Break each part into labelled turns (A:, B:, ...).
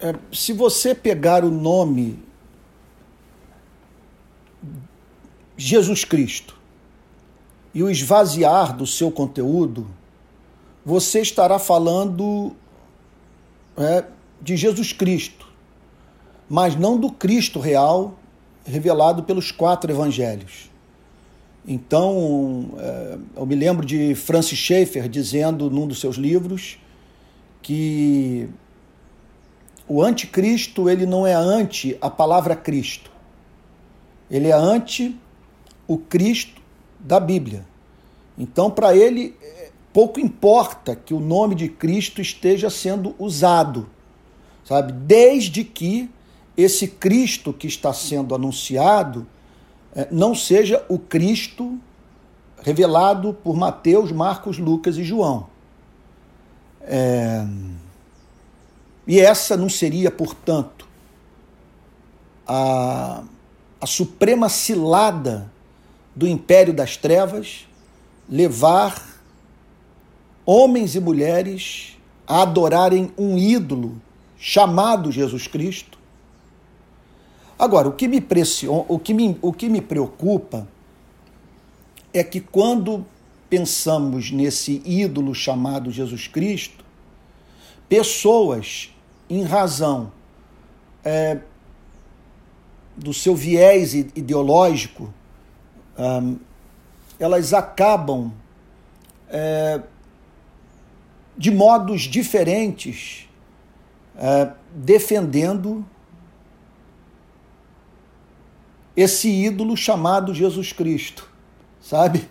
A: É, se você pegar o nome Jesus Cristo e o esvaziar do seu conteúdo, você estará falando é, de Jesus Cristo, mas não do Cristo real revelado pelos quatro evangelhos. Então, é, eu me lembro de Francis Schaeffer dizendo num dos seus livros que o anticristo ele não é ante a palavra Cristo. Ele é ante o Cristo da Bíblia. Então, para ele, pouco importa que o nome de Cristo esteja sendo usado, sabe? Desde que esse Cristo que está sendo anunciado eh, não seja o Cristo revelado por Mateus, Marcos, Lucas e João. É... E essa não seria, portanto, a, a suprema cilada do império das trevas levar homens e mulheres a adorarem um ídolo chamado Jesus Cristo. Agora, o que me pressiona, o que me, o que me preocupa é que quando pensamos nesse ídolo chamado Jesus Cristo, pessoas, em razão é, do seu viés ideológico, elas acabam é, de modos diferentes é, defendendo esse ídolo chamado Jesus Cristo, sabe?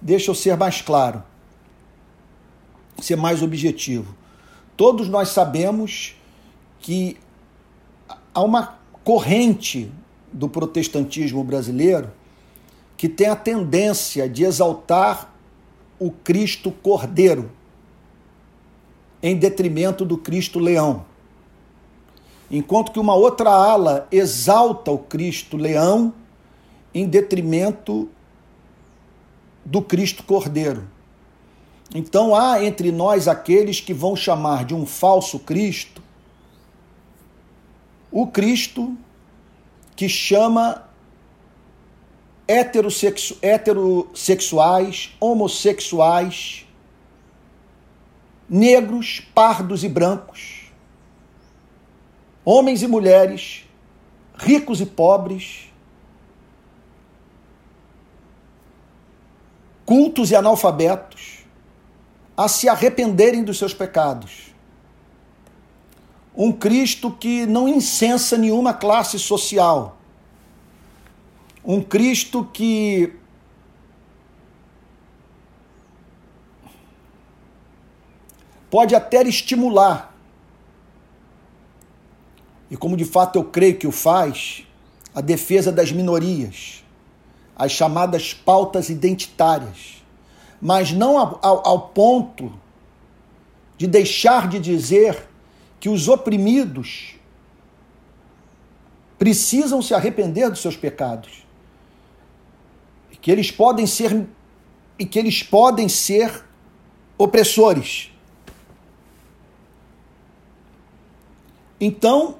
A: Deixa eu ser mais claro, ser mais objetivo. Todos nós sabemos que há uma corrente do protestantismo brasileiro que tem a tendência de exaltar o Cristo Cordeiro em detrimento do Cristo Leão. Enquanto que uma outra ala exalta o Cristo Leão em detrimento do Cristo Cordeiro. Então há entre nós aqueles que vão chamar de um falso Cristo o Cristo que chama heterossexu heterossexuais, homossexuais, negros, pardos e brancos, homens e mulheres, ricos e pobres, cultos e analfabetos, a se arrependerem dos seus pecados. Um Cristo que não incensa nenhuma classe social. Um Cristo que pode até estimular, e como de fato eu creio que o faz, a defesa das minorias, as chamadas pautas identitárias, mas não ao, ao, ponto de deixar de dizer que os oprimidos precisam se arrepender dos seus pecados que eles podem ser e que eles podem ser opressores. Então,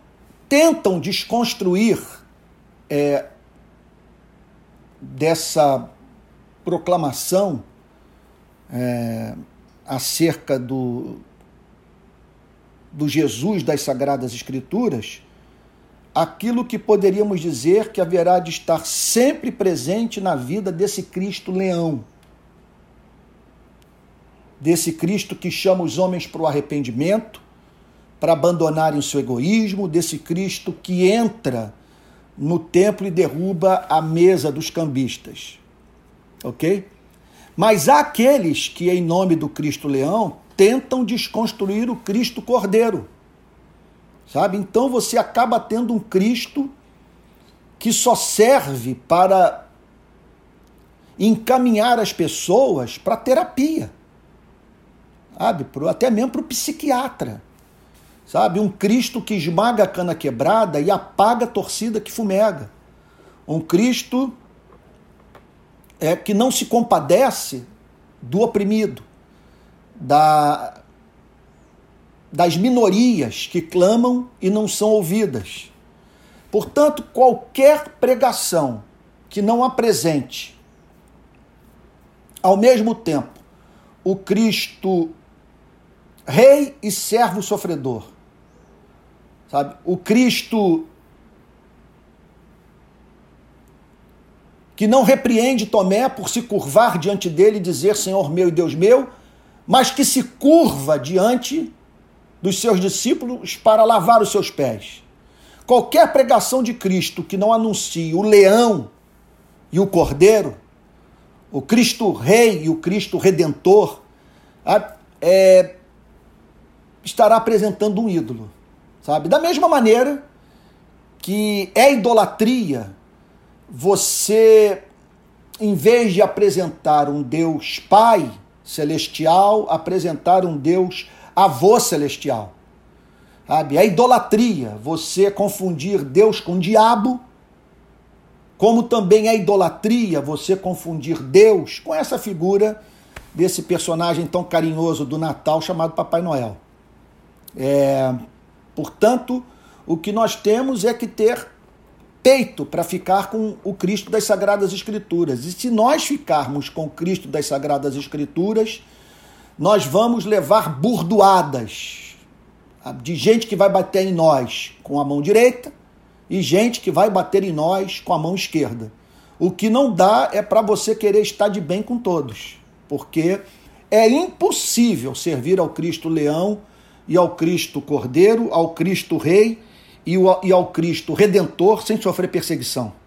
A: tentam desconstruir é, dessa proclamação é, acerca do, do Jesus das Sagradas Escrituras aquilo que poderíamos dizer que haverá de estar sempre presente na vida desse Cristo leão. Desse Cristo que chama os homens para o arrependimento, para abandonarem o seu egoísmo, desse Cristo que entra no templo e derruba a mesa dos cambistas. Ok? Mas há aqueles que, em nome do Cristo leão, tentam desconstruir o Cristo cordeiro sabe? Então você acaba tendo um Cristo que só serve para encaminhar as pessoas para terapia, sabe? Até mesmo para o psiquiatra, sabe? Um Cristo que esmaga a cana quebrada e apaga a torcida que fumega. Um Cristo é, que não se compadece do oprimido, da das minorias que clamam e não são ouvidas. Portanto, qualquer pregação que não apresente ao mesmo tempo o Cristo rei e servo sofredor, sabe? O Cristo que não repreende Tomé por se curvar diante dele e dizer Senhor meu e Deus meu, mas que se curva diante dos seus discípulos para lavar os seus pés. Qualquer pregação de Cristo que não anuncie o leão e o cordeiro, o Cristo Rei e o Cristo Redentor, é, estará apresentando um ídolo, sabe? Da mesma maneira que é idolatria você, em vez de apresentar um Deus Pai celestial, apresentar um Deus avô celestial. Sabe? É idolatria você confundir Deus com diabo, como também é idolatria você confundir Deus com essa figura desse personagem tão carinhoso do Natal chamado Papai Noel. É, portanto, o que nós temos é que ter peito para ficar com o Cristo das Sagradas Escrituras. E se nós ficarmos com o Cristo das Sagradas Escrituras, nós vamos levar burdoadas de gente que vai bater em nós com a mão direita e gente que vai bater em nós com a mão esquerda. O que não dá é para você querer estar de bem com todos, porque é impossível servir ao Cristo leão e ao Cristo cordeiro, ao Cristo rei e ao Cristo redentor sem sofrer perseguição.